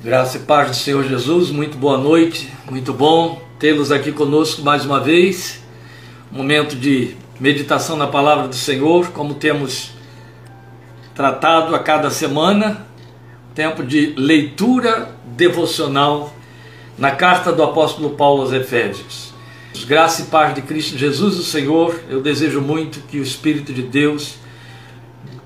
Graça e paz do Senhor Jesus, muito boa noite, muito bom tê-los aqui conosco mais uma vez. Momento de meditação na palavra do Senhor, como temos tratado a cada semana, tempo de leitura devocional na carta do apóstolo Paulo aos Efésios. Graça e paz de Cristo Jesus, o Senhor, eu desejo muito que o Espírito de Deus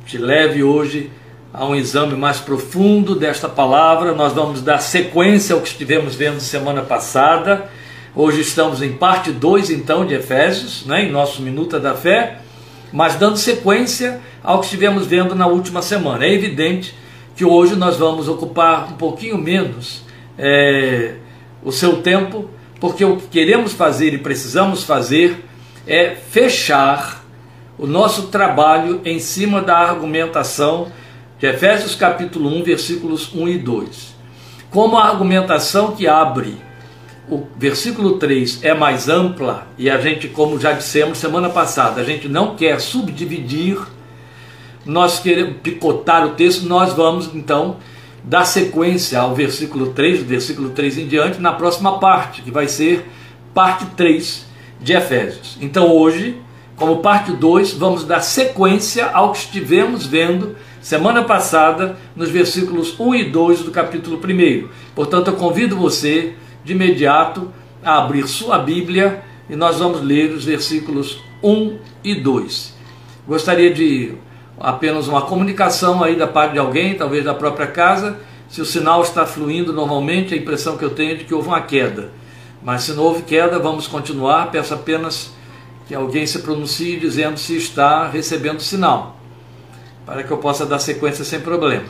te leve hoje a um exame mais profundo desta palavra. Nós vamos dar sequência ao que estivemos vendo semana passada. Hoje estamos em parte 2 então de Efésios, né, em nosso Minuta da Fé, mas dando sequência ao que estivemos vendo na última semana. É evidente que hoje nós vamos ocupar um pouquinho menos é, o seu tempo, porque o que queremos fazer e precisamos fazer é fechar o nosso trabalho em cima da argumentação de Efésios capítulo 1, versículos 1 e 2. Como a argumentação que abre o versículo 3 é mais ampla, e a gente, como já dissemos semana passada, a gente não quer subdividir, nós queremos picotar o texto, nós vamos então dar sequência ao versículo 3, do versículo 3 em diante, na próxima parte, que vai ser parte 3 de Efésios. Então hoje, como parte 2, vamos dar sequência ao que estivemos vendo semana passada, nos versículos 1 e 2 do capítulo 1. Portanto, eu convido você de imediato a abrir sua Bíblia e nós vamos ler os versículos 1 e 2. Gostaria de apenas uma comunicação aí da parte de alguém, talvez da própria casa, se o sinal está fluindo normalmente, a impressão que eu tenho é de que houve uma queda. Mas se não houve queda, vamos continuar. Peço apenas que alguém se pronuncie dizendo se está recebendo sinal para que eu possa dar sequência sem problema.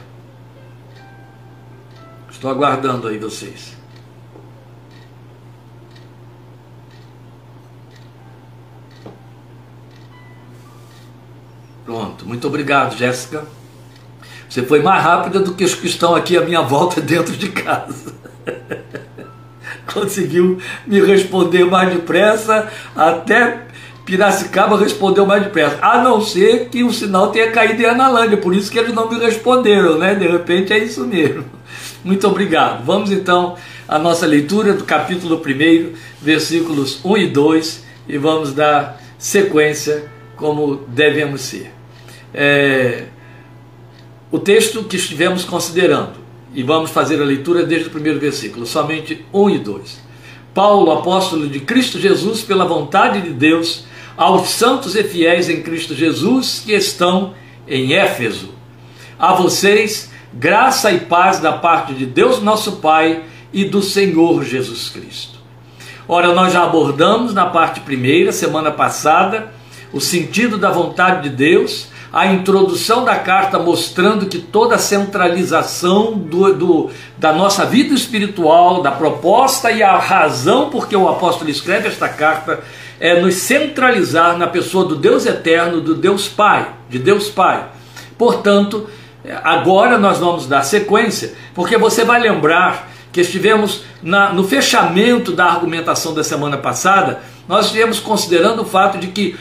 Estou aguardando aí vocês. Pronto, muito obrigado, Jéssica. Você foi mais rápida do que os que estão aqui à minha volta dentro de casa. Conseguiu me responder mais depressa, até Piracicaba respondeu mais depressa, a não ser que o sinal tenha caído em Analândia, por isso que eles não me responderam, né? De repente é isso mesmo. Muito obrigado. Vamos então à nossa leitura do capítulo 1, versículos 1 e 2, e vamos dar sequência como devemos ser. É, o texto que estivemos considerando, e vamos fazer a leitura desde o primeiro versículo, somente 1 e 2. Paulo, apóstolo de Cristo Jesus, pela vontade de Deus, aos santos e fiéis em Cristo Jesus que estão em Éfeso. A vocês, graça e paz da parte de Deus nosso Pai e do Senhor Jesus Cristo. Ora, nós já abordamos na parte primeira, semana passada, o sentido da vontade de Deus, a introdução da carta mostrando que toda a centralização do, do, da nossa vida espiritual, da proposta e a razão por que o apóstolo escreve esta carta é nos centralizar na pessoa do Deus eterno, do Deus Pai, de Deus Pai. Portanto, agora nós vamos dar sequência, porque você vai lembrar que estivemos na, no fechamento da argumentação da semana passada, nós estivemos considerando o fato de que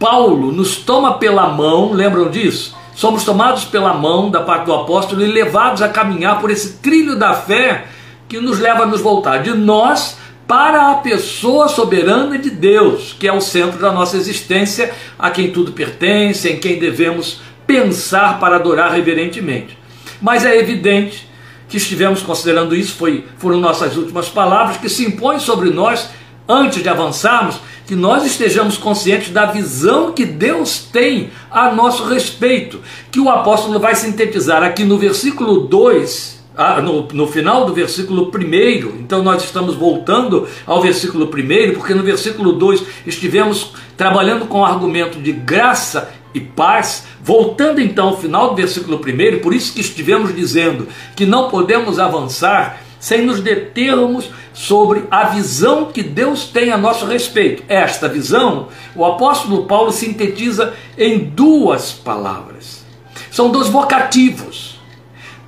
Paulo nos toma pela mão, lembram disso? Somos tomados pela mão da parte do apóstolo e levados a caminhar por esse trilho da fé que nos leva a nos voltar de nós para a pessoa soberana de Deus, que é o centro da nossa existência, a quem tudo pertence, em quem devemos pensar para adorar reverentemente. Mas é evidente que estivemos considerando isso, foi, foram nossas últimas palavras, que se impõem sobre nós, antes de avançarmos, que nós estejamos conscientes da visão que Deus tem a nosso respeito, que o apóstolo vai sintetizar aqui no versículo 2 ah, no, no final do versículo 1, então nós estamos voltando ao versículo 1, porque no versículo 2 estivemos trabalhando com o argumento de graça e paz, voltando então ao final do versículo 1, por isso que estivemos dizendo que não podemos avançar sem nos determos sobre a visão que Deus tem a nosso respeito. Esta visão, o apóstolo Paulo sintetiza em duas palavras. São dois vocativos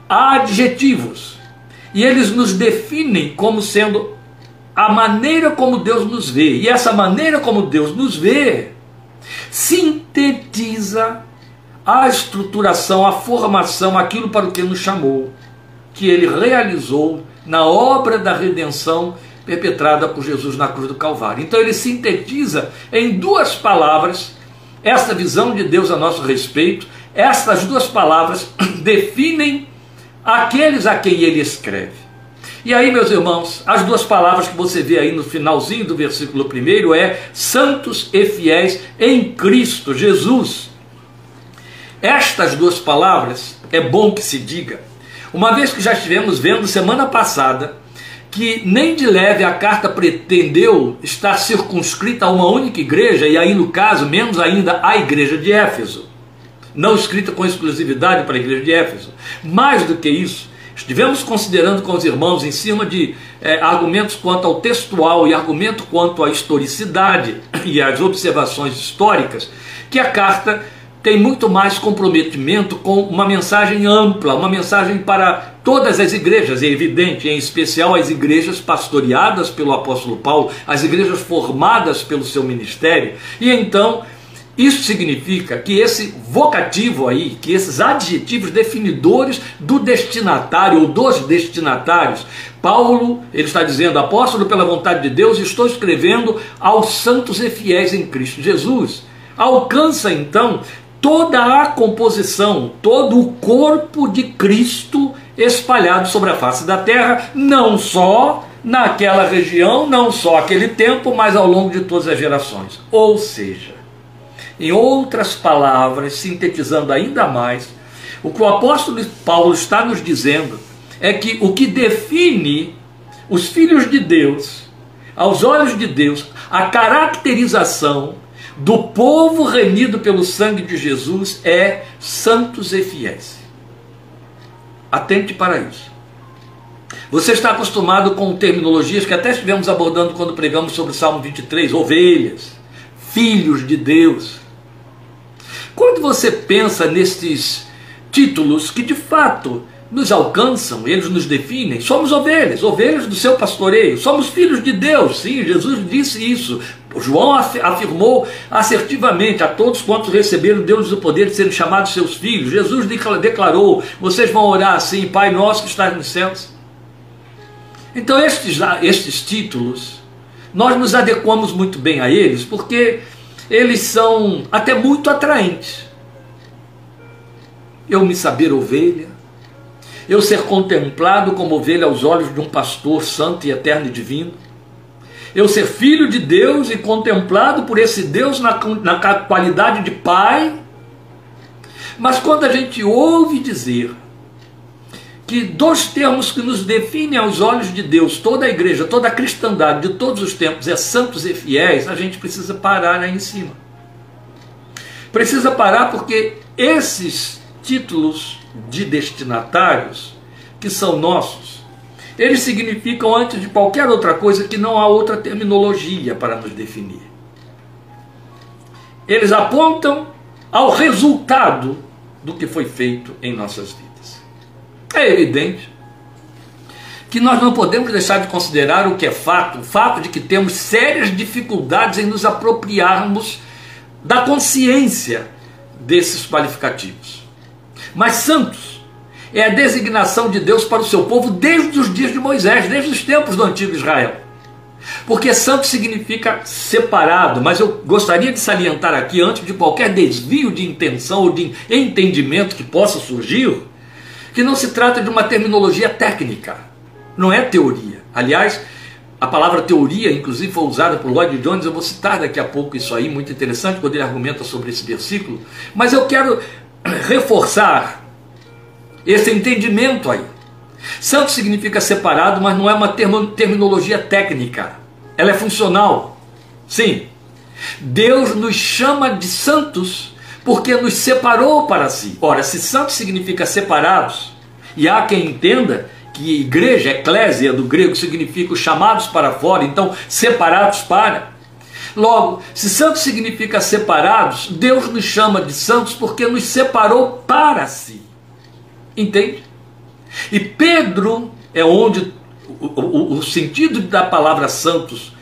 adjetivos. E eles nos definem como sendo a maneira como Deus nos vê. E essa maneira como Deus nos vê sintetiza a estruturação, a formação, aquilo para o que nos chamou. que ele realizou na obra da redenção perpetrada por Jesus na cruz do Calvário. Então ele sintetiza em duas palavras esta visão de Deus a nosso respeito. Estas duas palavras definem aqueles a quem ele escreve. E aí, meus irmãos, as duas palavras que você vê aí no finalzinho do versículo 1 é santos e fiéis em Cristo Jesus. Estas duas palavras é bom que se diga, uma vez que já estivemos vendo semana passada que nem de leve a carta pretendeu estar circunscrita a uma única igreja, e aí no caso, menos ainda a igreja de Éfeso, não escrita com exclusividade para a igreja de Éfeso. Mais do que isso, estivemos considerando com os irmãos em cima de é, argumentos quanto ao textual e argumento quanto à historicidade e às observações históricas, que a carta tem muito mais comprometimento com uma mensagem ampla, uma mensagem para todas as igrejas, é evidente, em especial as igrejas pastoreadas pelo apóstolo Paulo, as igrejas formadas pelo seu ministério. E então, isso significa que esse vocativo aí, que esses adjetivos definidores do destinatário ou dos destinatários, Paulo, ele está dizendo, apóstolo pela vontade de Deus, estou escrevendo aos santos e fiéis em Cristo Jesus. Alcança então toda a composição, todo o corpo de Cristo espalhado sobre a face da terra, não só naquela região, não só aquele tempo, mas ao longo de todas as gerações. Ou seja, em outras palavras, sintetizando ainda mais, o que o apóstolo Paulo está nos dizendo é que o que define os filhos de Deus, aos olhos de Deus, a caracterização do povo remido pelo sangue de Jesus é santos e fiéis. Atente para isso. Você está acostumado com terminologias que até estivemos abordando quando pregamos sobre o Salmo 23, ovelhas, filhos de Deus. Quando você pensa nestes títulos que de fato nos alcançam, eles nos definem. Somos ovelhas, ovelhas do seu pastoreio, somos filhos de Deus, sim, Jesus disse isso. João afirmou assertivamente a todos quantos receberam Deus o poder de serem chamados seus filhos. Jesus declarou: vocês vão orar assim, Pai nosso que estás nos céus. Então, estes, estes títulos, nós nos adequamos muito bem a eles, porque eles são até muito atraentes. Eu me saber ovelha, eu ser contemplado como ovelha aos olhos de um pastor santo e eterno e divino, eu ser filho de Deus e contemplado por esse Deus na, na qualidade de pai. Mas quando a gente ouve dizer que dois termos que nos definem aos olhos de Deus, toda a igreja, toda a cristandade de todos os tempos é santos e fiéis, a gente precisa parar aí em cima. Precisa parar porque esses títulos de destinatários, que são nossos, eles significam, antes de qualquer outra coisa, que não há outra terminologia para nos definir. Eles apontam ao resultado do que foi feito em nossas vidas. É evidente que nós não podemos deixar de considerar o que é fato, o fato de que temos sérias dificuldades em nos apropriarmos da consciência desses qualificativos. Mas santos é a designação de Deus para o seu povo desde os dias de Moisés, desde os tempos do antigo Israel. Porque santo significa separado, mas eu gostaria de salientar aqui, antes de qualquer desvio de intenção ou de entendimento que possa surgir, que não se trata de uma terminologia técnica, não é teoria. Aliás, a palavra teoria, inclusive, foi usada por Lloyd Jones, eu vou citar daqui a pouco isso aí, muito interessante, quando ele argumenta sobre esse versículo, mas eu quero reforçar esse entendimento aí. Santo significa separado, mas não é uma terminologia técnica. Ela é funcional. Sim. Deus nos chama de santos porque nos separou para si. Ora, se santo significa separados, e há quem entenda que igreja, eclésia do grego, significa os chamados para fora, então separados para. Logo, se santos significa separados, Deus nos chama de santos porque nos separou para si. Entende? E Pedro é onde o, o, o sentido da palavra santos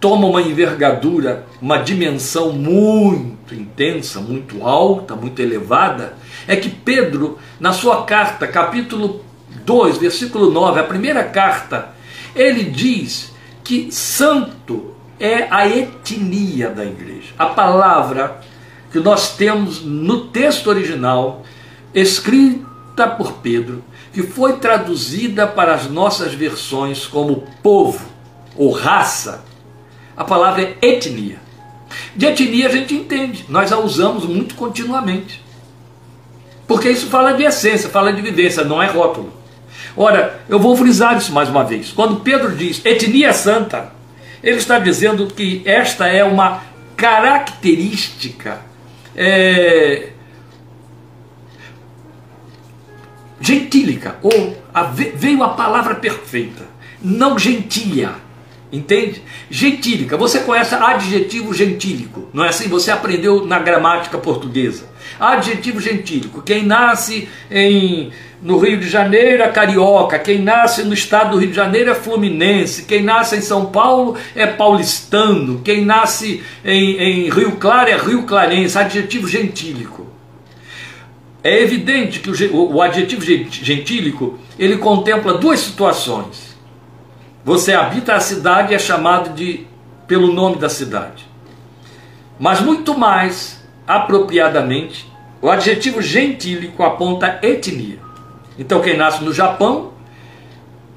toma uma envergadura, uma dimensão muito intensa, muito alta, muito elevada, é que Pedro, na sua carta, capítulo 2, versículo 9, a primeira carta, ele diz que santo é a etnia da igreja. A palavra que nós temos no texto original, escrita por Pedro, que foi traduzida para as nossas versões como povo ou raça, a palavra é etnia. De etnia a gente entende, nós a usamos muito continuamente. Porque isso fala de essência, fala de vivência, não é rótulo. Ora, eu vou frisar isso mais uma vez. Quando Pedro diz etnia santa, ele está dizendo que esta é uma característica é, gentílica, ou a, veio a palavra perfeita, não gentia, entende? Gentílica, você conhece adjetivo gentílico, não é assim? Você aprendeu na gramática portuguesa. Adjetivo gentílico, quem nasce em no Rio de Janeiro é carioca, quem nasce no estado do Rio de Janeiro é fluminense, quem nasce em São Paulo é paulistano, quem nasce em, em Rio Claro é rio clarense, adjetivo gentílico. É evidente que o, o adjetivo gentílico ele contempla duas situações. Você habita a cidade e é chamado de pelo nome da cidade. Mas muito mais apropriadamente, o adjetivo gentílico aponta etnia. Então, quem nasce no Japão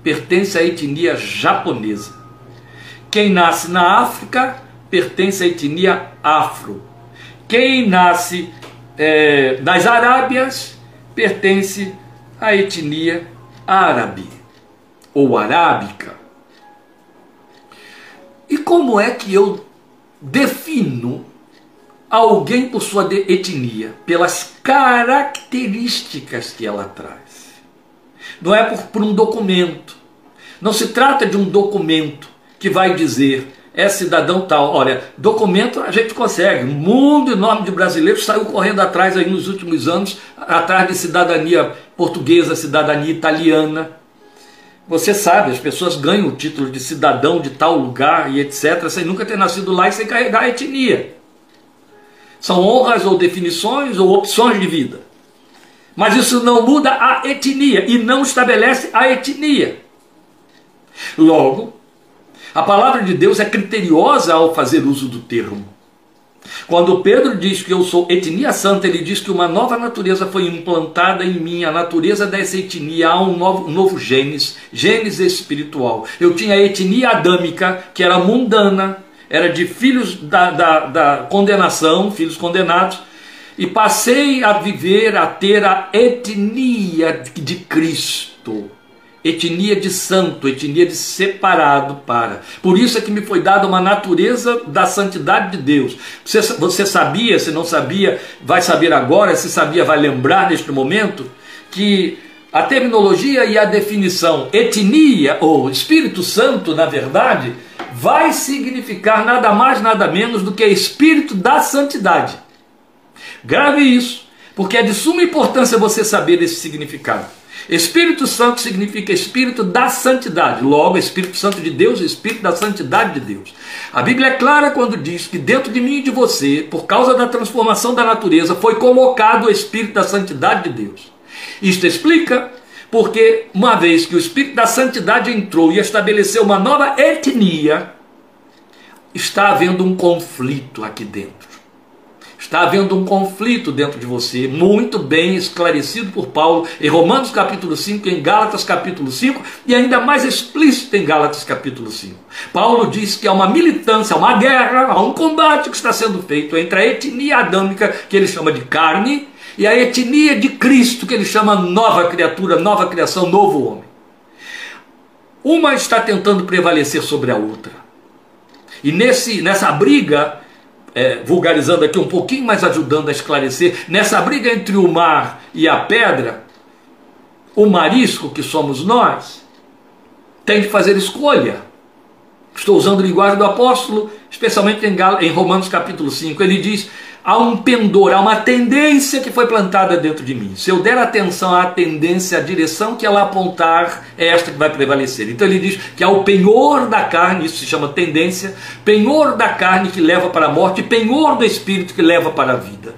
pertence à etnia japonesa. Quem nasce na África pertence à etnia afro. Quem nasce é, nas Arábias pertence à etnia árabe ou arábica. Como é que eu defino alguém por sua etnia? Pelas características que ela traz não é por, por um documento. Não se trata de um documento que vai dizer é cidadão tal. Olha, documento a gente consegue. Um mundo enorme de brasileiros saiu correndo atrás aí nos últimos anos, atrás de cidadania portuguesa, cidadania italiana. Você sabe, as pessoas ganham o título de cidadão de tal lugar e etc., sem nunca ter nascido lá e sem carregar a etnia. São honras ou definições ou opções de vida. Mas isso não muda a etnia e não estabelece a etnia. Logo, a palavra de Deus é criteriosa ao fazer uso do termo. Quando Pedro diz que eu sou etnia santa, ele diz que uma nova natureza foi implantada em mim, a natureza dessa etnia, há um novo, um novo genes, genes espiritual. Eu tinha a etnia adâmica, que era mundana, era de filhos da, da, da condenação, filhos condenados, e passei a viver, a ter a etnia de Cristo, etnia de santo, etnia de separado para. Por isso é que me foi dada uma natureza da santidade de Deus. Você, você sabia, se não sabia, vai saber agora, se sabia, vai lembrar neste momento, que a terminologia e a definição etnia, ou Espírito Santo, na verdade, vai significar nada mais, nada menos do que Espírito da Santidade. Grave isso, porque é de suma importância você saber esse significado. Espírito Santo significa Espírito da Santidade. Logo, Espírito Santo de Deus, Espírito da Santidade de Deus. A Bíblia é clara quando diz que dentro de mim e de você, por causa da transformação da natureza, foi colocado o Espírito da Santidade de Deus. Isto explica porque, uma vez que o Espírito da Santidade entrou e estabeleceu uma nova etnia, está havendo um conflito aqui dentro. Está havendo um conflito dentro de você, muito bem esclarecido por Paulo em Romanos capítulo 5, em Gálatas capítulo 5 e ainda mais explícito em Gálatas capítulo 5. Paulo diz que há uma militância, uma guerra, há um combate que está sendo feito entre a etnia adâmica, que ele chama de carne, e a etnia de Cristo, que ele chama nova criatura, nova criação, novo homem. Uma está tentando prevalecer sobre a outra. E nesse, nessa briga, é, vulgarizando aqui um pouquinho, mas ajudando a esclarecer, nessa briga entre o mar e a pedra, o marisco que somos nós, tem de fazer escolha. Estou usando a linguagem do apóstolo, especialmente em, em Romanos capítulo 5. Ele diz: há um pendor, há uma tendência que foi plantada dentro de mim. Se eu der atenção à tendência, à direção que ela apontar, é esta que vai prevalecer. Então ele diz que há o penhor da carne, isso se chama tendência, penhor da carne que leva para a morte, penhor do espírito que leva para a vida.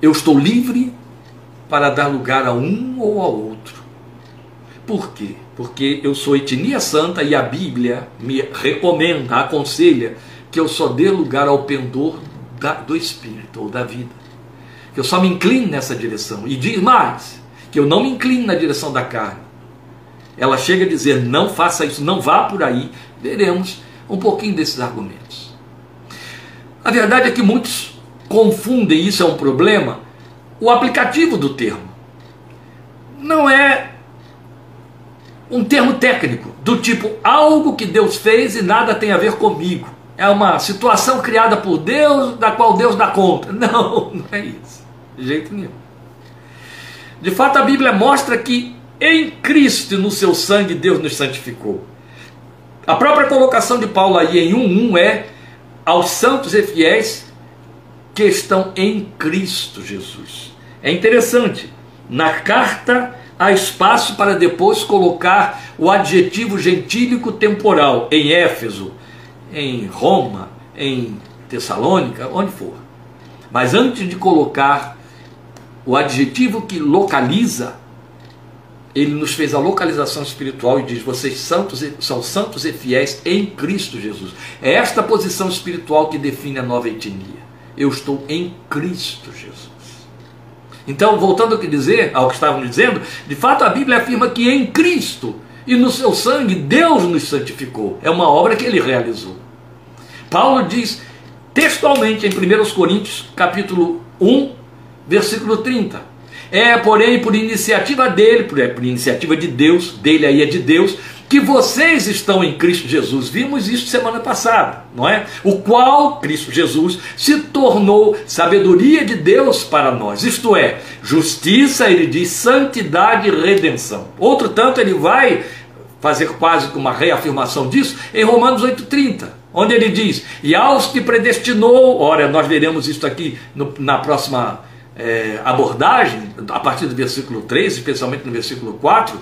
Eu estou livre para dar lugar a um ou ao outro. Por quê? Porque eu sou etnia santa e a Bíblia me recomenda, aconselha que eu só dê lugar ao pendor da, do Espírito ou da vida. Que eu só me incline nessa direção. E diz mais, que eu não me incline na direção da carne. Ela chega a dizer: não faça isso, não vá por aí. Veremos um pouquinho desses argumentos. A verdade é que muitos confundem, isso é um problema, o aplicativo do termo. Não é um termo técnico, do tipo algo que Deus fez e nada tem a ver comigo. É uma situação criada por Deus, da qual Deus dá conta. Não, não é isso. De jeito nenhum. De fato, a Bíblia mostra que em Cristo no seu sangue Deus nos santificou. A própria colocação de Paulo aí em 1:1 é aos santos e fiéis que estão em Cristo Jesus. É interessante. Na carta há espaço para depois colocar o adjetivo gentílico temporal em Éfeso, em Roma, em Tessalônica, onde for. Mas antes de colocar o adjetivo que localiza, ele nos fez a localização espiritual e diz: vocês santos, são santos e fiéis em Cristo Jesus. É esta posição espiritual que define a nova etnia. Eu estou em Cristo Jesus. Então, voltando ao que dizer, ao que estávamos dizendo, de fato a Bíblia afirma que em Cristo e no seu sangue Deus nos santificou. É uma obra que ele realizou. Paulo diz textualmente em 1 Coríntios, capítulo 1, versículo 30. É, porém, por iniciativa dele, por, é, por iniciativa de Deus, dele aí é de Deus, que vocês estão em Cristo Jesus. Vimos isso semana passada, não é? O qual Cristo Jesus se tornou sabedoria de Deus para nós. Isto é, justiça, ele diz, santidade e redenção. Outro tanto, ele vai fazer quase que uma reafirmação disso em Romanos 8,30, onde ele diz: E aos que predestinou, ora, nós veremos isso aqui no, na próxima é, abordagem, a partir do versículo 3, especialmente no versículo 4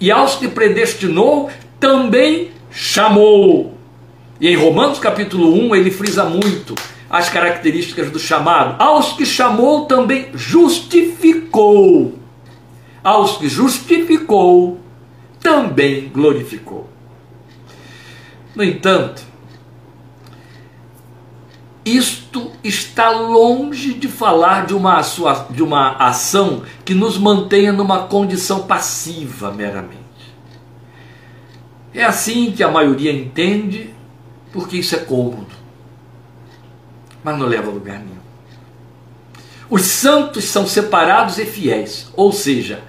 e aos que predestinou, também chamou. E em Romanos capítulo 1 ele frisa muito as características do chamado. Aos que chamou, também justificou. Aos que justificou, também glorificou. No entanto, isto está longe de falar de uma, de uma ação que nos mantenha numa condição passiva meramente. É assim que a maioria entende, porque isso é cômodo, mas não leva a lugar nenhum. Os santos são separados e fiéis, ou seja,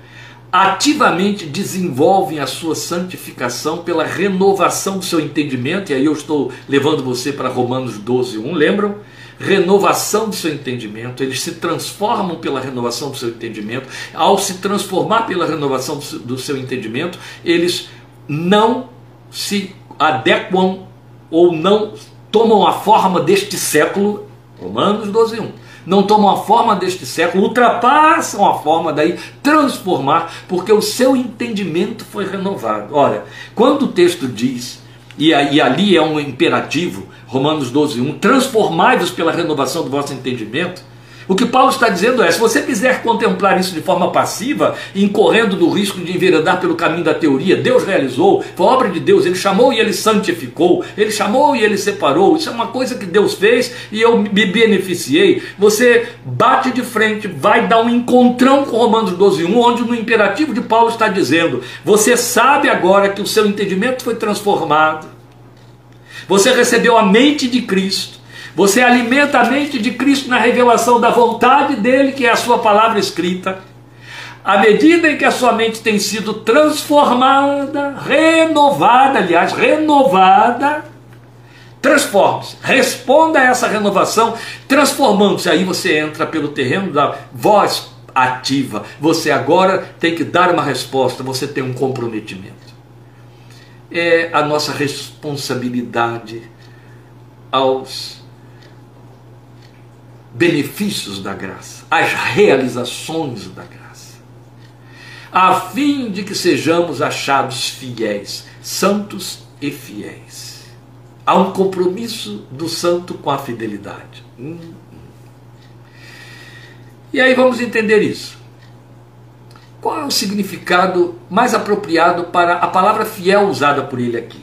ativamente desenvolvem a sua santificação pela renovação do seu entendimento, e aí eu estou levando você para Romanos 12, 1, lembram? Renovação do seu entendimento, eles se transformam pela renovação do seu entendimento, ao se transformar pela renovação do seu entendimento, eles não se adequam ou não tomam a forma deste século, Romanos 12, 1 não tomam a forma deste século, ultrapassam a forma daí, transformar, porque o seu entendimento foi renovado. Olha, quando o texto diz, e, ali é um imperativo, Romanos 12, 1, transformai-vos pela renovação do vosso entendimento, o que Paulo está dizendo é: se você quiser contemplar isso de forma passiva, incorrendo no risco de enveredar pelo caminho da teoria, Deus realizou, foi obra de Deus, Ele chamou e Ele santificou, Ele chamou e Ele separou, isso é uma coisa que Deus fez e eu me beneficiei. Você bate de frente, vai dar um encontrão com Romanos 12, 1, onde no imperativo de Paulo está dizendo: você sabe agora que o seu entendimento foi transformado, você recebeu a mente de Cristo. Você alimenta a mente de Cristo na revelação da vontade dele, que é a sua palavra escrita. À medida em que a sua mente tem sido transformada, renovada, aliás, renovada, transforme-se, responda a essa renovação, transformando-se. Aí você entra pelo terreno da voz ativa. Você agora tem que dar uma resposta, você tem um comprometimento. É a nossa responsabilidade aos benefícios da graça, as realizações da graça, a fim de que sejamos achados fiéis, santos e fiéis. Há um compromisso do santo com a fidelidade. Hum, hum. E aí vamos entender isso. qual é o significado mais apropriado para a palavra fiel usada por ele aqui?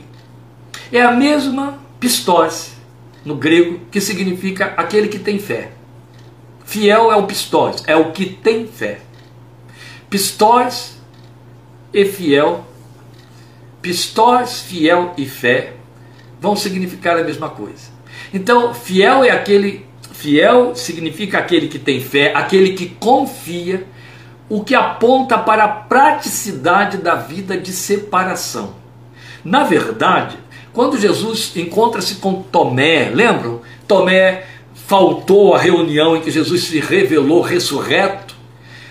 É a mesma pistos no grego, que significa aquele que tem fé. Fiel é o pistos, é o que tem fé. Pistos e fiel, pistos, fiel e fé vão significar a mesma coisa. Então, fiel é aquele, fiel significa aquele que tem fé, aquele que confia, o que aponta para a praticidade da vida de separação. Na verdade, quando Jesus encontra-se com Tomé, lembram? Tomé faltou a reunião em que Jesus se revelou ressurreto.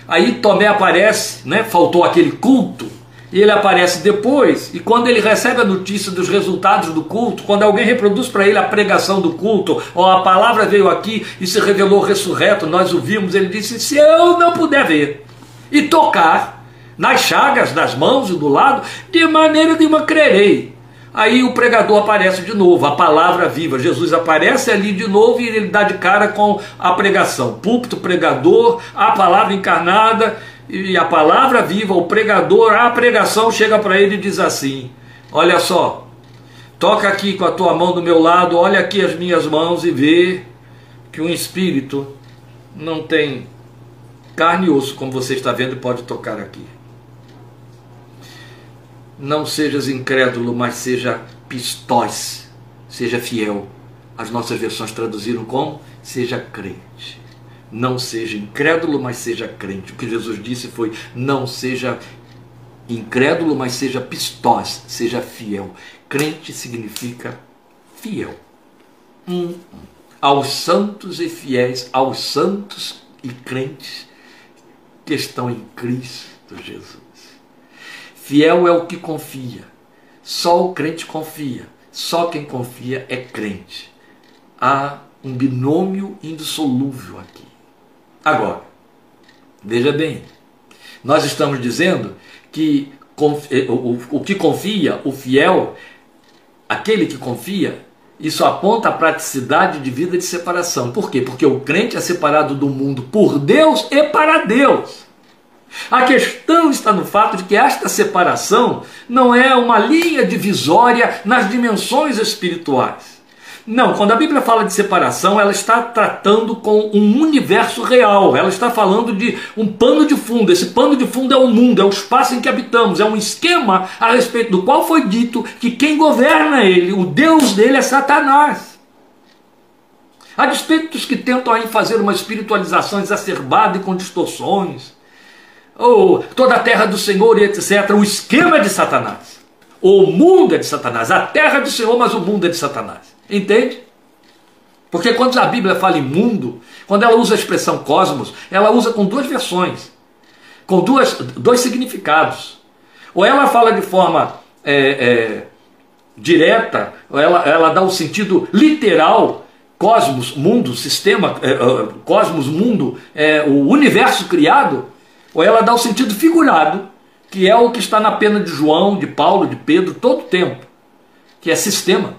Aí Tomé aparece, né? Faltou aquele culto. E ele aparece depois, e quando ele recebe a notícia dos resultados do culto, quando alguém reproduz para ele a pregação do culto, ou a palavra veio aqui e se revelou ressurreto, nós o vimos, ele disse: Se eu não puder ver e tocar nas chagas das mãos e do lado, de maneira nenhuma crerei. Aí o pregador aparece de novo, a palavra viva. Jesus aparece ali de novo e ele dá de cara com a pregação. Púlpito, pregador, a palavra encarnada e a palavra viva, o pregador, a pregação chega para ele e diz assim: Olha só, toca aqui com a tua mão do meu lado, olha aqui as minhas mãos e vê que um espírito não tem carne e osso, como você está vendo pode tocar aqui. Não sejas incrédulo, mas seja pistós, seja fiel. As nossas versões traduziram como seja crente. Não seja incrédulo, mas seja crente. O que Jesus disse foi: não seja incrédulo, mas seja pistós, seja fiel. Crente significa fiel. Hum. Aos santos e fiéis, aos santos e crentes que estão em Cristo Jesus. Fiel é o que confia. Só o crente confia. Só quem confia é crente. Há um binômio indissolúvel aqui. Agora, veja bem, nós estamos dizendo que eh, o que confia, o fiel, aquele que confia, isso aponta a praticidade de vida de separação. Por quê? Porque o crente é separado do mundo por Deus e para Deus. A questão está no fato de que esta separação não é uma linha divisória nas dimensões espirituais. Não, quando a Bíblia fala de separação, ela está tratando com um universo real, ela está falando de um pano de fundo. Esse pano de fundo é o mundo, é o espaço em que habitamos, é um esquema a respeito do qual foi dito que quem governa ele, o Deus dele é Satanás. A despeito dos que tentam aí fazer uma espiritualização exacerbada e com distorções, ou toda a terra do Senhor e etc., o esquema é de Satanás. O mundo é de Satanás, a terra é do Senhor, mas o mundo é de Satanás. Entende? Porque quando a Bíblia fala em mundo, quando ela usa a expressão cosmos, ela usa com duas versões, com duas, dois significados. Ou ela fala de forma é, é, direta, ou ela, ela dá o um sentido literal, cosmos, mundo, sistema, é, é, cosmos, mundo, é, o universo criado, ou ela dá o sentido figurado, que é o que está na pena de João, de Paulo, de Pedro, todo o tempo, que é sistema.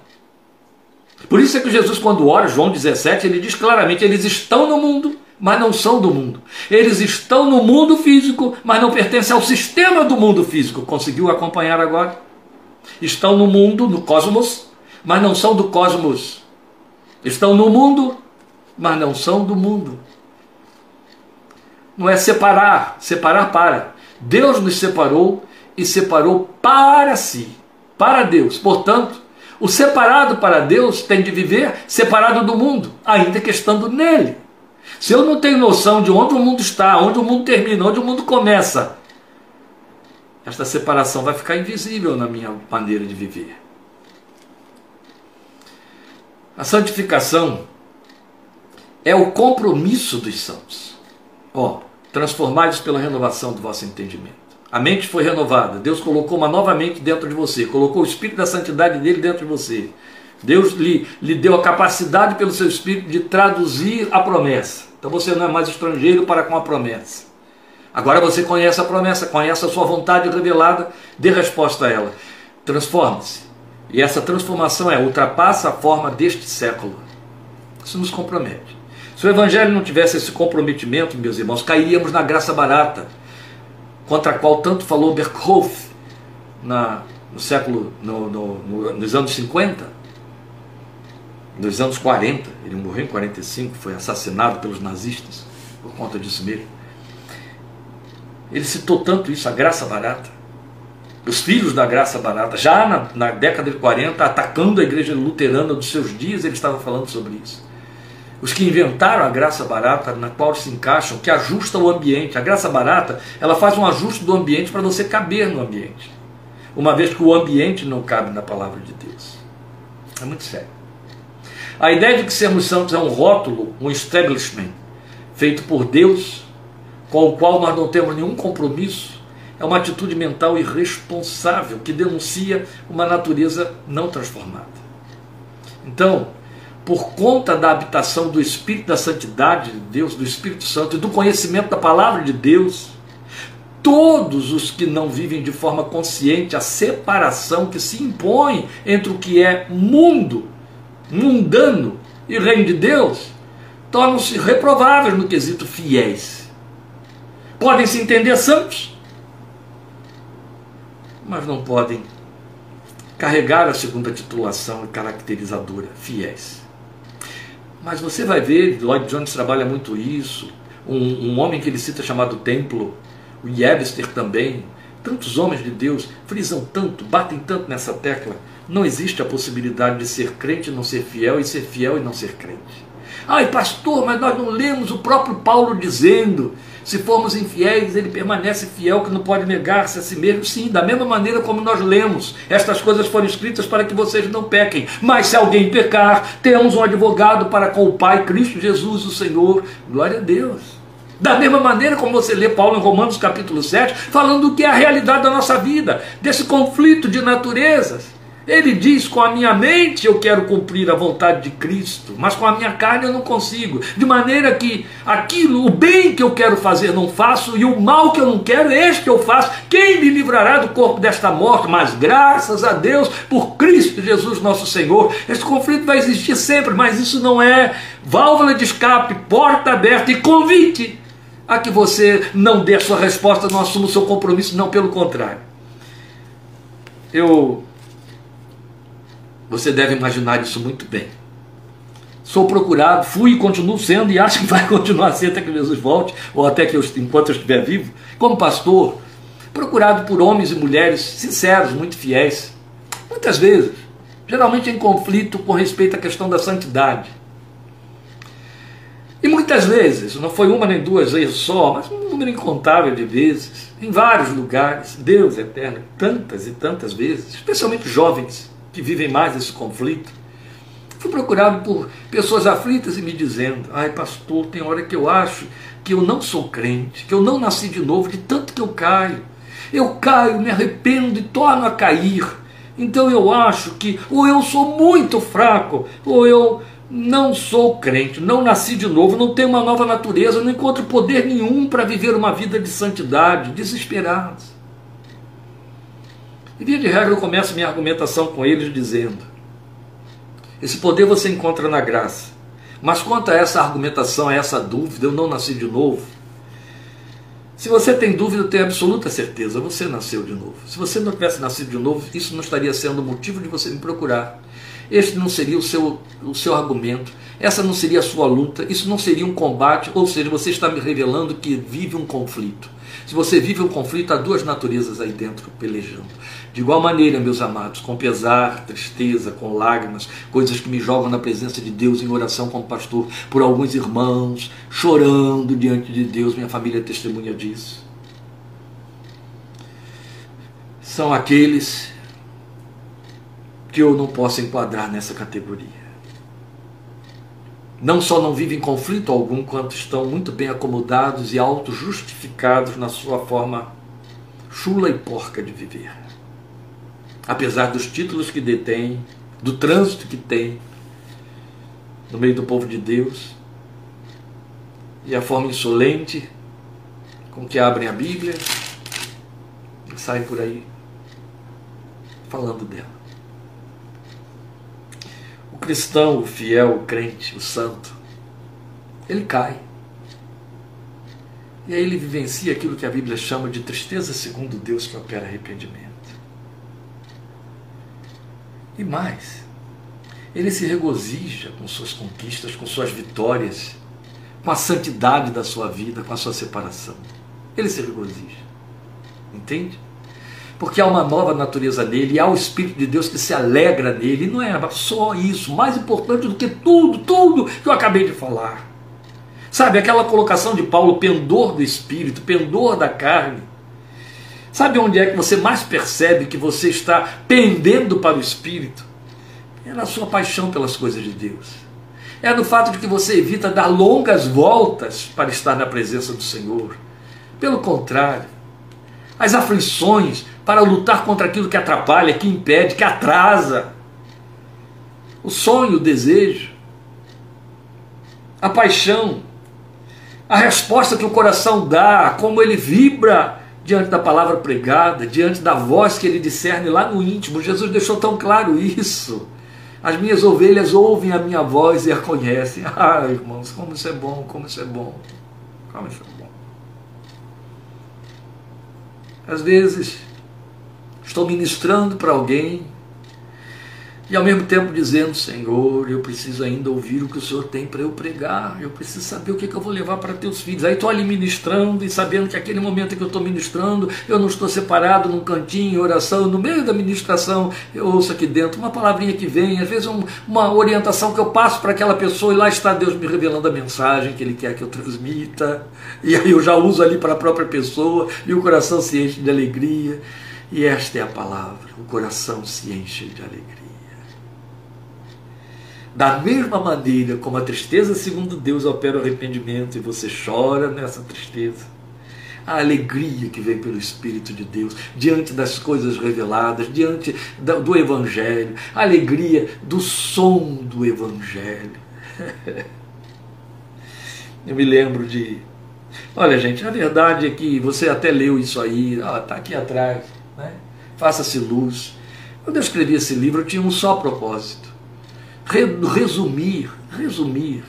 Por isso é que Jesus, quando ora, João 17, ele diz claramente: eles estão no mundo, mas não são do mundo. Eles estão no mundo físico, mas não pertencem ao sistema do mundo físico. Conseguiu acompanhar agora? Estão no mundo, no cosmos, mas não são do cosmos. Estão no mundo, mas não são do mundo. Não é separar, separar para. Deus nos separou e separou para si, para Deus. Portanto, o separado para Deus tem de viver separado do mundo, ainda que estando nele. Se eu não tenho noção de onde o mundo está, onde o mundo termina, onde o mundo começa, esta separação vai ficar invisível na minha maneira de viver. A santificação é o compromisso dos santos. Ó, transformados pela renovação do vosso entendimento. A mente foi renovada. Deus colocou uma nova mente dentro de você, colocou o espírito da santidade dele dentro de você. Deus lhe, lhe deu a capacidade pelo seu espírito de traduzir a promessa. Então você não é mais estrangeiro para com a promessa. Agora você conhece a promessa, conhece a sua vontade revelada, dê resposta a ela. Transforme-se. E essa transformação é ultrapassa a forma deste século. Isso nos compromete. Se o Evangelho não tivesse esse comprometimento, meus irmãos, cairíamos na graça barata contra a qual tanto falou Berkhoff na, no século, no, no, no, nos anos 50, nos anos 40, ele morreu em 45, foi assassinado pelos nazistas por conta disso mesmo. Ele citou tanto isso, a graça barata. Os filhos da graça barata, já na, na década de 40, atacando a igreja luterana dos seus dias, ele estava falando sobre isso os que inventaram a graça barata na qual se encaixam, que ajusta o ambiente. A graça barata, ela faz um ajuste do ambiente para você caber no ambiente. Uma vez que o ambiente não cabe na palavra de Deus. É muito sério. A ideia de que sermos santos é um rótulo, um establishment, feito por Deus, com o qual nós não temos nenhum compromisso, é uma atitude mental irresponsável que denuncia uma natureza não transformada. Então, por conta da habitação do Espírito da Santidade de Deus, do Espírito Santo e do conhecimento da palavra de Deus, todos os que não vivem de forma consciente a separação que se impõe entre o que é mundo mundano e reino de Deus, tornam-se reprováveis no quesito fiéis. Podem se entender santos, mas não podem carregar a segunda titulação caracterizadora, fiéis. Mas você vai ver, Lloyd Jones trabalha muito isso, um, um homem que ele cita chamado Templo, o Webster também, tantos homens de Deus frisam tanto, batem tanto nessa tecla. Não existe a possibilidade de ser crente e não ser fiel, e ser fiel e não ser crente. Ai, pastor, mas nós não lemos o próprio Paulo dizendo: se formos infiéis, ele permanece fiel, que não pode negar-se a si mesmo. Sim, da mesma maneira como nós lemos, estas coisas foram escritas para que vocês não pequem. Mas se alguém pecar, temos um advogado para com o Pai, Cristo Jesus, o Senhor. Glória a Deus. Da mesma maneira como você lê Paulo em Romanos capítulo 7, falando do que é a realidade da nossa vida, desse conflito de naturezas. Ele diz: com a minha mente eu quero cumprir a vontade de Cristo, mas com a minha carne eu não consigo. De maneira que aquilo, o bem que eu quero fazer, não faço, e o mal que eu não quero, este eu faço. Quem me livrará do corpo desta morte? Mas graças a Deus, por Cristo Jesus nosso Senhor. Esse conflito vai existir sempre, mas isso não é válvula de escape, porta aberta e convite a que você não dê a sua resposta, não assuma o seu compromisso, não, pelo contrário. Eu você deve imaginar isso muito bem. Sou procurado, fui e continuo sendo, e acho que vai continuar sendo até que Jesus volte, ou até que eu, enquanto eu estiver vivo, como pastor, procurado por homens e mulheres sinceros, muito fiéis, muitas vezes, geralmente em conflito com respeito à questão da santidade. E muitas vezes, não foi uma nem duas vezes só, mas um número incontável de vezes, em vários lugares, Deus eterno, tantas e tantas vezes, especialmente jovens, que vivem mais esse conflito. Fui procurado por pessoas aflitas e me dizendo: ai, pastor, tem hora que eu acho que eu não sou crente, que eu não nasci de novo, de tanto que eu caio. Eu caio, me arrependo e torno a cair. Então eu acho que ou eu sou muito fraco, ou eu não sou crente, não nasci de novo, não tenho uma nova natureza, não encontro poder nenhum para viver uma vida de santidade, desesperados. E via de regra eu começo minha argumentação com eles dizendo: esse poder você encontra na graça. Mas quanto a essa argumentação, a essa dúvida, eu não nasci de novo. Se você tem dúvida, eu tenho absoluta certeza, você nasceu de novo. Se você não tivesse nascido de novo, isso não estaria sendo motivo de você me procurar. Este não seria o seu, o seu argumento, essa não seria a sua luta, isso não seria um combate, ou seja, você está me revelando que vive um conflito. Se você vive um conflito, há duas naturezas aí dentro pelejando. De igual maneira, meus amados, com pesar, tristeza, com lágrimas, coisas que me jogam na presença de Deus em oração como pastor, por alguns irmãos, chorando diante de Deus, minha família é testemunha disso. São aqueles que eu não posso enquadrar nessa categoria. Não só não vivem conflito algum, quanto estão muito bem acomodados e auto-justificados na sua forma chula e porca de viver apesar dos títulos que detém, do trânsito que tem no meio do povo de Deus, e a forma insolente com que abrem a Bíblia e saem por aí falando dela. O cristão, o fiel, o crente, o santo, ele cai. E aí ele vivencia aquilo que a Bíblia chama de tristeza segundo Deus que opera arrependimento. E mais, ele se regozija com suas conquistas, com suas vitórias, com a santidade da sua vida, com a sua separação. Ele se regozija. Entende? Porque há uma nova natureza nele, há o Espírito de Deus que se alegra nele, e não é só isso, mais importante do que tudo, tudo que eu acabei de falar. Sabe, aquela colocação de Paulo, pendor do espírito, pendor da carne. Sabe onde é que você mais percebe que você está pendendo para o espírito? É na sua paixão pelas coisas de Deus. É no fato de que você evita dar longas voltas para estar na presença do Senhor. Pelo contrário, as aflições para lutar contra aquilo que atrapalha, que impede, que atrasa. O sonho, o desejo, a paixão, a resposta que o coração dá, como ele vibra diante da palavra pregada, diante da voz que ele discerne lá no íntimo. Jesus deixou tão claro isso. As minhas ovelhas ouvem a minha voz e a conhecem. Ah, irmãos, como isso é bom, como isso é bom. Como isso é bom. Às vezes, estou ministrando para alguém e ao mesmo tempo dizendo: Senhor, eu preciso ainda ouvir o que o Senhor tem para eu pregar, eu preciso saber o que, que eu vou levar para teus filhos. Aí estou ali ministrando e sabendo que aquele momento que eu estou ministrando, eu não estou separado num cantinho, em oração, no meio da ministração, eu ouço aqui dentro uma palavrinha que vem, às vezes um, uma orientação que eu passo para aquela pessoa e lá está Deus me revelando a mensagem que Ele quer que eu transmita, e aí eu já uso ali para a própria pessoa e o coração se enche de alegria. E esta é a palavra: o coração se enche de alegria. Da mesma maneira como a tristeza, segundo Deus, opera o arrependimento e você chora nessa tristeza, a alegria que vem pelo Espírito de Deus diante das coisas reveladas, diante do Evangelho, a alegria do som do Evangelho. Eu me lembro de. Olha, gente, a verdade é que você até leu isso aí, está aqui atrás? Faça-se luz. Quando eu escrevi esse livro, eu tinha um só propósito resumir, resumir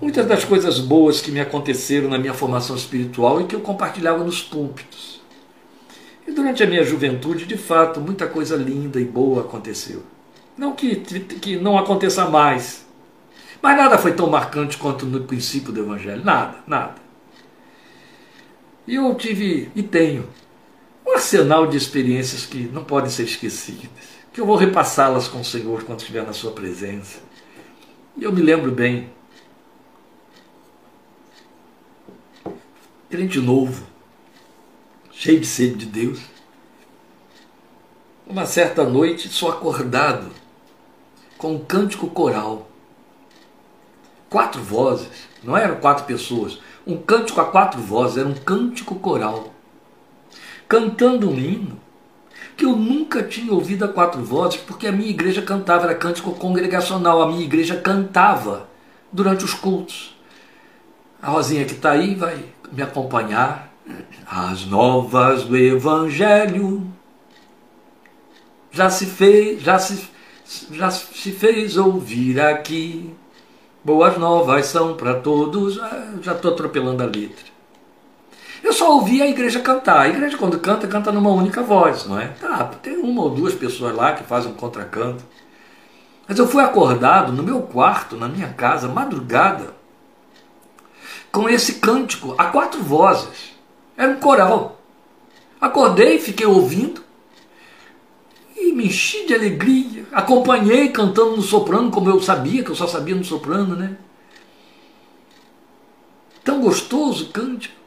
muitas das coisas boas que me aconteceram na minha formação espiritual e que eu compartilhava nos púlpitos. E durante a minha juventude, de fato, muita coisa linda e boa aconteceu. Não que, que não aconteça mais, mas nada foi tão marcante quanto no princípio do Evangelho. Nada, nada. E eu tive e tenho um arsenal de experiências que não podem ser esquecidas que eu vou repassá-las com o Senhor quando estiver na Sua presença. E eu me lembro bem, crente novo, cheio de sede de Deus, uma certa noite sou acordado com um cântico coral. Quatro vozes, não eram quatro pessoas, um cântico a quatro vozes, era um cântico coral. Cantando um hino que eu nunca tinha ouvido a quatro vozes, porque a minha igreja cantava, era cântico congregacional, a minha igreja cantava durante os cultos. A Rosinha que está aí vai me acompanhar. As novas do Evangelho já se fez, já se, já se fez ouvir aqui. Boas novas são para todos. Ah, já estou atropelando a letra. Eu só ouvi a igreja cantar. A igreja, quando canta, canta numa única voz, não é? Tá, tem uma ou duas pessoas lá que fazem um contracanto. Mas eu fui acordado no meu quarto, na minha casa, madrugada, com esse cântico a quatro vozes. Era um coral. Acordei, fiquei ouvindo e me enchi de alegria. Acompanhei cantando no soprano, como eu sabia, que eu só sabia no soprano, né? Tão gostoso o cântico.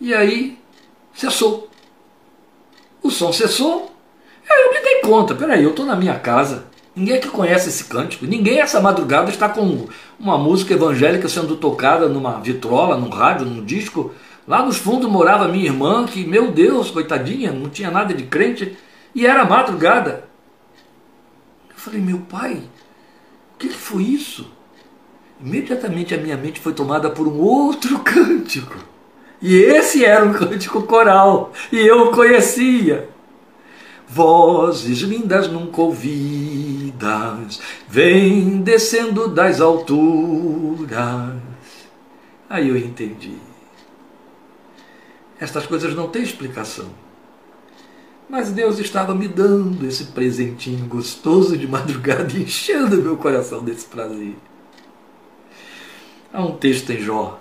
E aí cessou. O som cessou. Aí eu me dei conta, peraí, eu estou na minha casa. Ninguém que conhece esse cântico. Ninguém essa madrugada está com uma música evangélica sendo tocada numa vitrola, num rádio, num disco. Lá nos fundos morava minha irmã, que, meu Deus, coitadinha, não tinha nada de crente, e era madrugada. Eu falei, meu pai, o que foi isso? Imediatamente a minha mente foi tomada por um outro cântico. E esse era um cântico coral, e eu o conhecia. Vozes lindas nunca ouvidas, vêm descendo das alturas. Aí eu entendi. Estas coisas não têm explicação. Mas Deus estava me dando esse presentinho gostoso de madrugada enchendo meu coração desse prazer. Há um texto em Jó.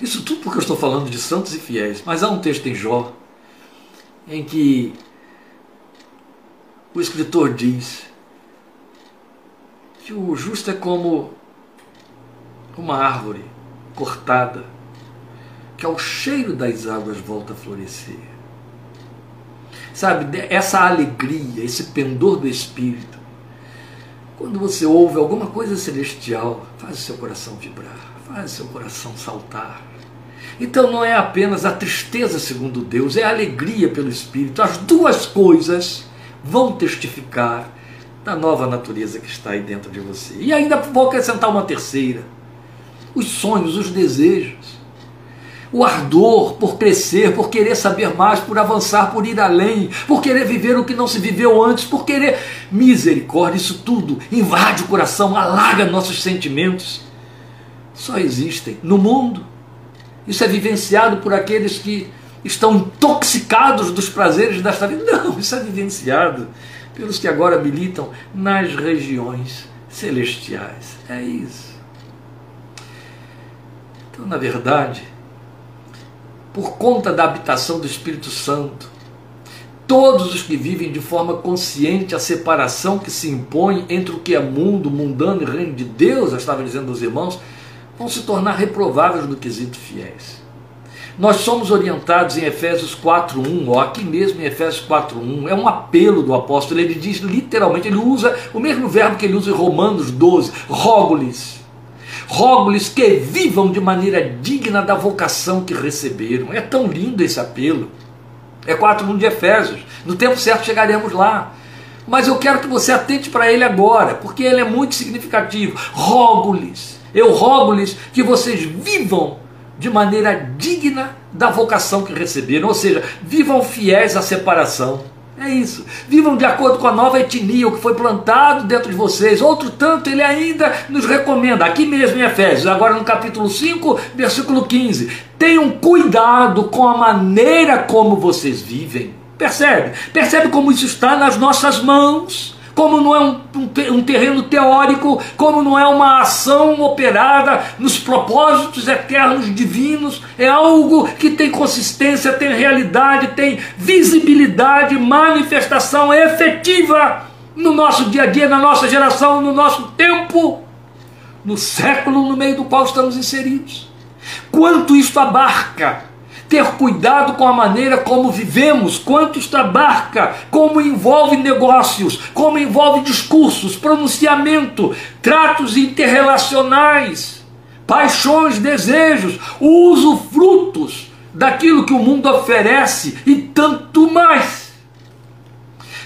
Isso tudo porque eu estou falando de santos e fiéis, mas há um texto em Jó em que o escritor diz que o justo é como uma árvore cortada, que ao cheiro das águas volta a florescer. Sabe, essa alegria, esse pendor do espírito, quando você ouve alguma coisa celestial, faz o seu coração vibrar, faz o seu coração saltar. Então não é apenas a tristeza segundo Deus, é a alegria pelo Espírito. As duas coisas vão testificar da nova natureza que está aí dentro de você. E ainda vou acrescentar uma terceira: os sonhos, os desejos. O ardor por crescer, por querer saber mais, por avançar, por ir além, por querer viver o que não se viveu antes, por querer misericórdia, isso tudo invade o coração, alaga nossos sentimentos. Só existem no mundo. Isso é vivenciado por aqueles que estão intoxicados dos prazeres desta vida. Não, isso é vivenciado pelos que agora militam nas regiões celestiais. É isso. Então, na verdade, por conta da habitação do Espírito Santo, todos os que vivem de forma consciente a separação que se impõe entre o que é mundo, mundano e reino de Deus, eu estava dizendo aos irmãos, vão se tornar reprováveis no quesito fiéis. Nós somos orientados em Efésios 4:1, ou aqui mesmo em Efésios 4:1, é um apelo do apóstolo, ele diz literalmente, ele usa o mesmo verbo que ele usa em Romanos 12, rogo-lhes. Rogo-lhes que vivam de maneira digna da vocação que receberam. É tão lindo esse apelo. É 4:1 de Efésios. No tempo certo chegaremos lá. Mas eu quero que você atente para ele agora, porque ele é muito significativo. Rogo-lhes, eu rogo-lhes que vocês vivam de maneira digna da vocação que receberam, ou seja, vivam fiéis à separação. É isso. Vivam de acordo com a nova etnia, o que foi plantado dentro de vocês. Outro tanto, ele ainda nos recomenda, aqui mesmo em Efésios, agora no capítulo 5, versículo 15: tenham cuidado com a maneira como vocês vivem. Percebe? Percebe como isso está nas nossas mãos como não é um, um, um, terreno teórico, como não é uma ação operada nos propósitos eternos divinos, é algo que tem consistência, tem realidade, tem visibilidade, manifestação efetiva no nosso dia a dia, na nossa geração, no nosso tempo, no século no meio do qual estamos inseridos. Quanto isto abarca ter cuidado com a maneira como vivemos, quanto isto abarca, como envolve negócios, como envolve discursos, pronunciamento, tratos interrelacionais, paixões, desejos, uso, frutos daquilo que o mundo oferece e tanto mais.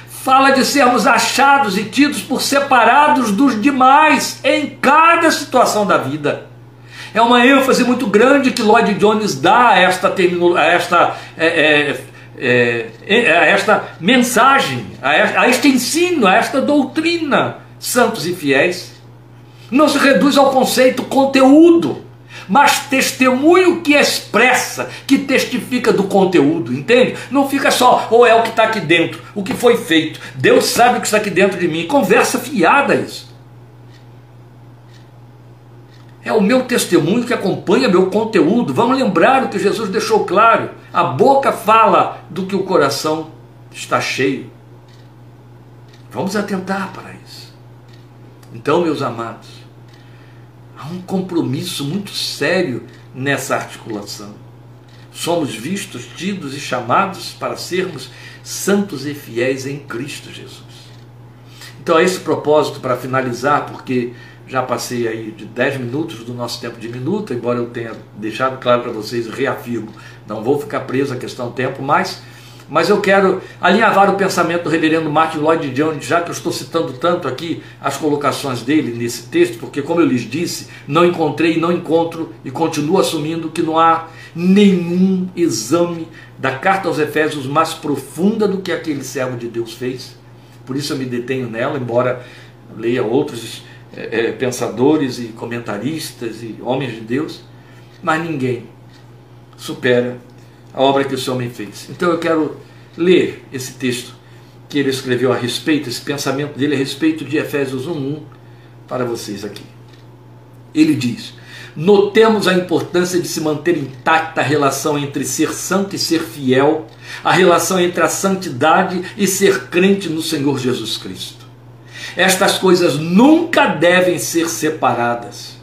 Fala de sermos achados e tidos por separados dos demais em cada situação da vida. É uma ênfase muito grande que Lloyd Jones dá a esta, a esta, é, é, é, é, a esta mensagem, a este ensino, a esta doutrina, santos e fiéis. Não se reduz ao conceito conteúdo, mas testemunho que expressa, que testifica do conteúdo, entende? Não fica só, ou é o que está aqui dentro, o que foi feito. Deus sabe o que está aqui dentro de mim. Conversa fiada isso. É o meu testemunho que acompanha meu conteúdo. Vamos lembrar o que Jesus deixou claro. A boca fala do que o coração está cheio. Vamos atentar para isso. Então, meus amados, há um compromisso muito sério nessa articulação. Somos vistos, tidos e chamados para sermos santos e fiéis em Cristo Jesus. Então, é esse propósito para finalizar, porque já passei aí de 10 minutos do nosso tempo de minuto, embora eu tenha deixado claro para vocês, reafirmo, não vou ficar preso à questão do tempo, mas, mas eu quero alinhavar o pensamento do reverendo Martin Lloyd Jones, já que eu estou citando tanto aqui as colocações dele nesse texto, porque como eu lhes disse, não encontrei, não encontro e continuo assumindo que não há nenhum exame da carta aos Efésios mais profunda do que aquele servo de Deus fez. Por isso eu me detenho nela, embora leia outros é, é, pensadores e comentaristas e homens de Deus, mas ninguém supera a obra que esse homem fez. Então eu quero ler esse texto que ele escreveu a respeito, esse pensamento dele a respeito de Efésios 1:1 para vocês aqui. Ele diz: Notemos a importância de se manter intacta a relação entre ser santo e ser fiel, a relação entre a santidade e ser crente no Senhor Jesus Cristo. Estas coisas nunca devem ser separadas.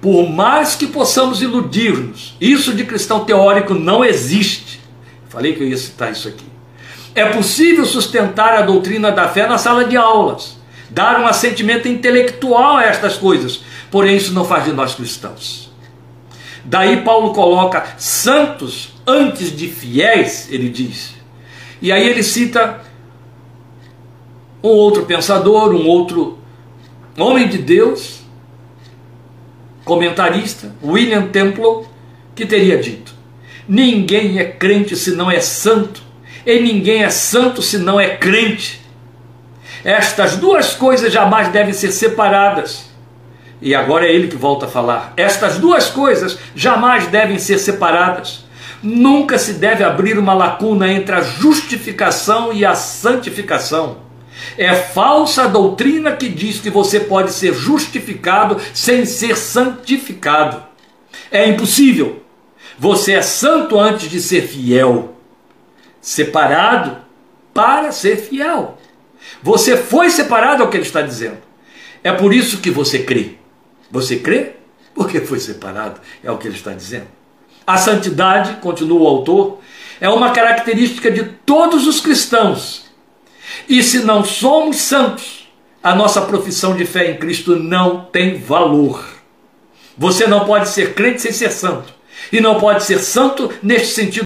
Por mais que possamos iludir-nos, isso de cristão teórico não existe. Falei que eu ia citar isso aqui. É possível sustentar a doutrina da fé na sala de aulas, dar um assentimento intelectual a estas coisas, porém isso não faz de nós cristãos. Daí Paulo coloca santos antes de fiéis, ele diz. E aí ele cita um outro pensador, um outro homem de Deus, comentarista, William Temple, que teria dito: Ninguém é crente se não é santo, e ninguém é santo se não é crente. Estas duas coisas jamais devem ser separadas. E agora é ele que volta a falar. Estas duas coisas jamais devem ser separadas. Nunca se deve abrir uma lacuna entre a justificação e a santificação. É falsa a doutrina que diz que você pode ser justificado sem ser santificado. É impossível. Você é santo antes de ser fiel, separado para ser fiel. Você foi separado, é o que ele está dizendo. É por isso que você crê. Você crê? Porque foi separado, é o que ele está dizendo. A santidade, continua o autor, é uma característica de todos os cristãos. E se não somos santos, a nossa profissão de fé em Cristo não tem valor. Você não pode ser crente sem ser santo. E não pode ser santo neste sentido